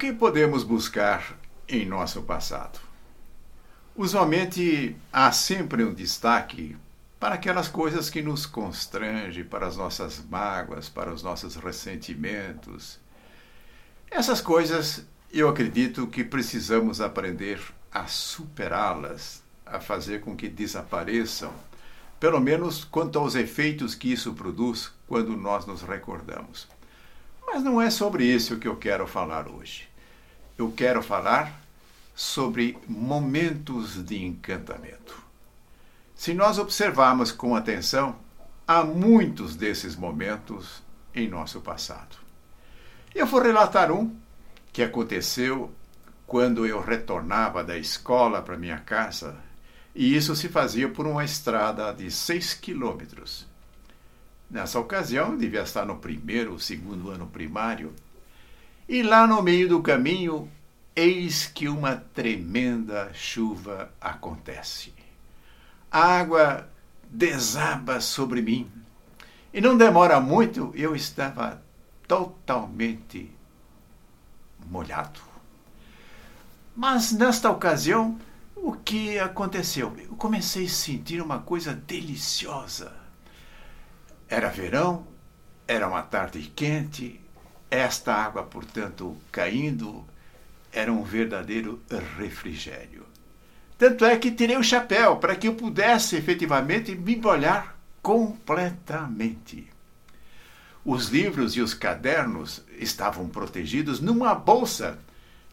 que podemos buscar em nosso passado? Usualmente há sempre um destaque para aquelas coisas que nos constrangem, para as nossas mágoas, para os nossos ressentimentos. Essas coisas eu acredito que precisamos aprender a superá-las, a fazer com que desapareçam, pelo menos quanto aos efeitos que isso produz quando nós nos recordamos. Mas não é sobre isso que eu quero falar hoje. Eu quero falar sobre momentos de encantamento. Se nós observarmos com atenção, há muitos desses momentos em nosso passado. Eu vou relatar um que aconteceu quando eu retornava da escola para minha casa, e isso se fazia por uma estrada de seis quilômetros. Nessa ocasião, devia estar no primeiro ou segundo ano primário, e lá no meio do caminho, eis que uma tremenda chuva acontece a água desaba sobre mim. E não demora muito, eu estava totalmente molhado. Mas nesta ocasião, o que aconteceu? Eu comecei a sentir uma coisa deliciosa. Era verão, era uma tarde quente, esta água, portanto, caindo, era um verdadeiro refrigério. Tanto é que tirei o chapéu para que eu pudesse efetivamente me molhar completamente. Os livros e os cadernos estavam protegidos numa bolsa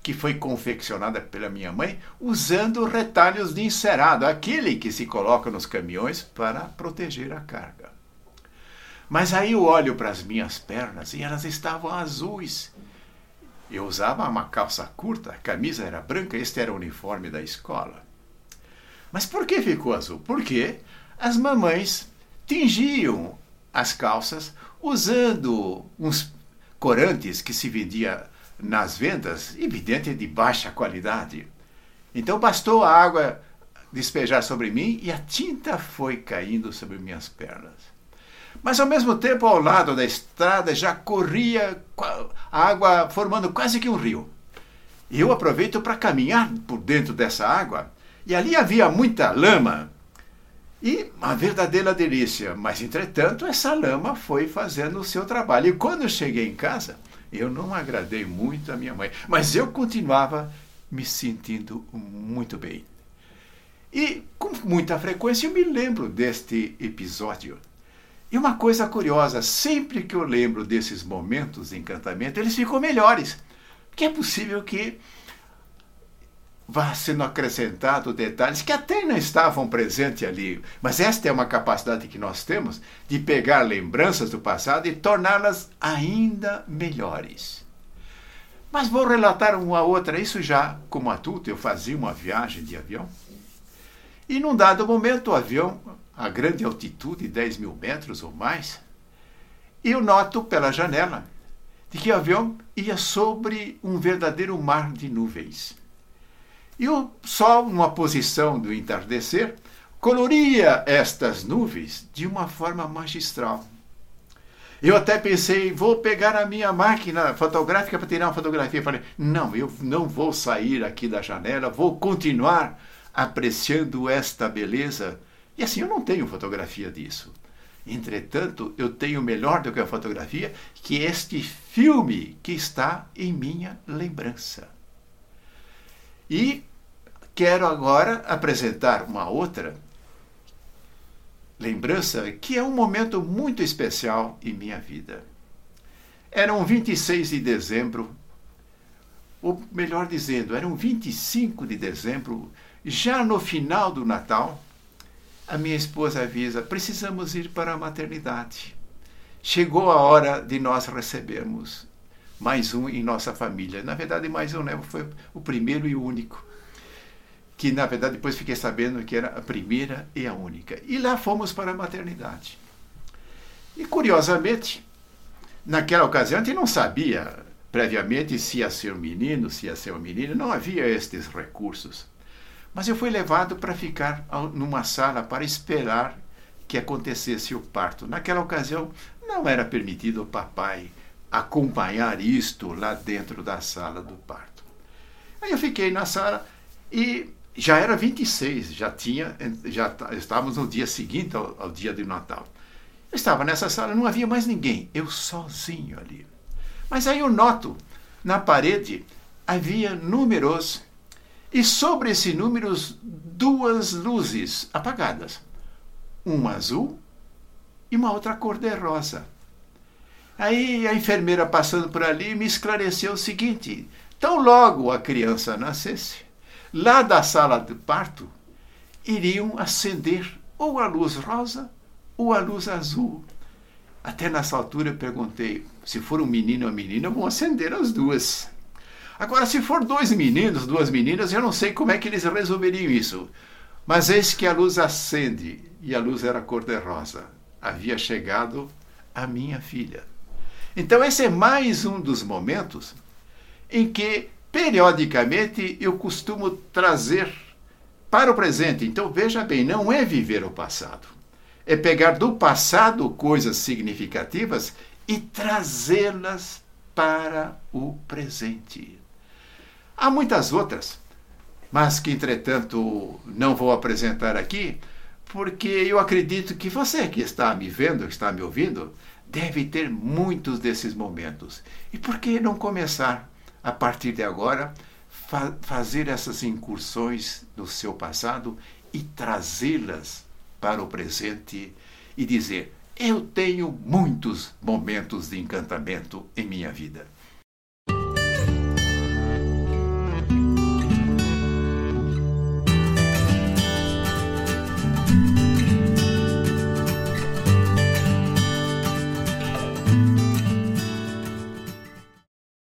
que foi confeccionada pela minha mãe usando retalhos de encerado, aquele que se coloca nos caminhões para proteger a carga. Mas aí eu olho para as minhas pernas e elas estavam azuis. Eu usava uma calça curta, a camisa era branca, este era o uniforme da escola. Mas por que ficou azul? Porque as mamães tingiam as calças usando uns corantes que se vendia nas vendas, evidente de baixa qualidade. Então bastou a água despejar sobre mim e a tinta foi caindo sobre minhas pernas. Mas ao mesmo tempo, ao lado da estrada já corria a água formando quase que um rio. Eu aproveito para caminhar por dentro dessa água e ali havia muita lama e uma verdadeira delícia. Mas, entretanto, essa lama foi fazendo o seu trabalho. E quando eu cheguei em casa, eu não agradei muito a minha mãe, mas eu continuava me sentindo muito bem. E com muita frequência eu me lembro deste episódio. E uma coisa curiosa, sempre que eu lembro desses momentos de encantamento, eles ficam melhores. Porque é possível que vá sendo acrescentado detalhes que até não estavam presentes ali. Mas esta é uma capacidade que nós temos de pegar lembranças do passado e torná-las ainda melhores. Mas vou relatar uma outra. Isso já, como adulto, eu fazia uma viagem de avião. E num dado momento, o avião, a grande altitude, 10 mil metros ou mais, eu noto pela janela de que o avião ia sobre um verdadeiro mar de nuvens. E o Sol, numa posição do entardecer, coloria estas nuvens de uma forma magistral. Eu até pensei, vou pegar a minha máquina fotográfica para tirar uma fotografia. Falei, não, eu não vou sair aqui da janela, vou continuar apreciando esta beleza. E assim, eu não tenho fotografia disso. Entretanto, eu tenho melhor do que a fotografia, que este filme que está em minha lembrança. E quero agora apresentar uma outra lembrança que é um momento muito especial em minha vida. Era um 26 de dezembro, ou melhor dizendo, era um 25 de dezembro, já no final do Natal, a minha esposa avisa: precisamos ir para a maternidade. Chegou a hora de nós recebermos mais um em nossa família. Na verdade, mais um, né? Foi o primeiro e o único. Que na verdade depois fiquei sabendo que era a primeira e a única. E lá fomos para a maternidade. E curiosamente, naquela ocasião a gente não sabia previamente se ia ser um menino, se ia ser uma menina, não havia estes recursos. Mas eu fui levado para ficar numa sala para esperar que acontecesse o parto. Naquela ocasião não era permitido o papai acompanhar isto lá dentro da sala do parto. Aí eu fiquei na sala e já era 26, já tinha, já estávamos no dia seguinte ao, ao dia de Natal. Eu estava nessa sala, não havia mais ninguém, eu sozinho ali. Mas aí eu noto, na parede havia números e sobre esses números duas luzes apagadas, uma azul e uma outra cor de rosa. Aí a enfermeira passando por ali me esclareceu o seguinte: tão logo a criança nascesse, lá da sala de parto iriam acender ou a luz rosa ou a luz azul. Até nessa altura eu perguntei: se for um menino ou menina, vão acender as duas. Agora, se for dois meninos, duas meninas, eu não sei como é que eles resolveriam isso. Mas eis que a luz acende e a luz era cor-de-rosa. Havia chegado a minha filha. Então, esse é mais um dos momentos em que periodicamente eu costumo trazer para o presente. Então veja bem, não é viver o passado. É pegar do passado coisas significativas e trazê-las para o presente. Há muitas outras, mas que entretanto não vou apresentar aqui, porque eu acredito que você que está me vendo, que está me ouvindo, deve ter muitos desses momentos. E por que não começar? a partir de agora, fa fazer essas incursões do seu passado e trazê-las para o presente e dizer: Eu tenho muitos momentos de encantamento em minha vida.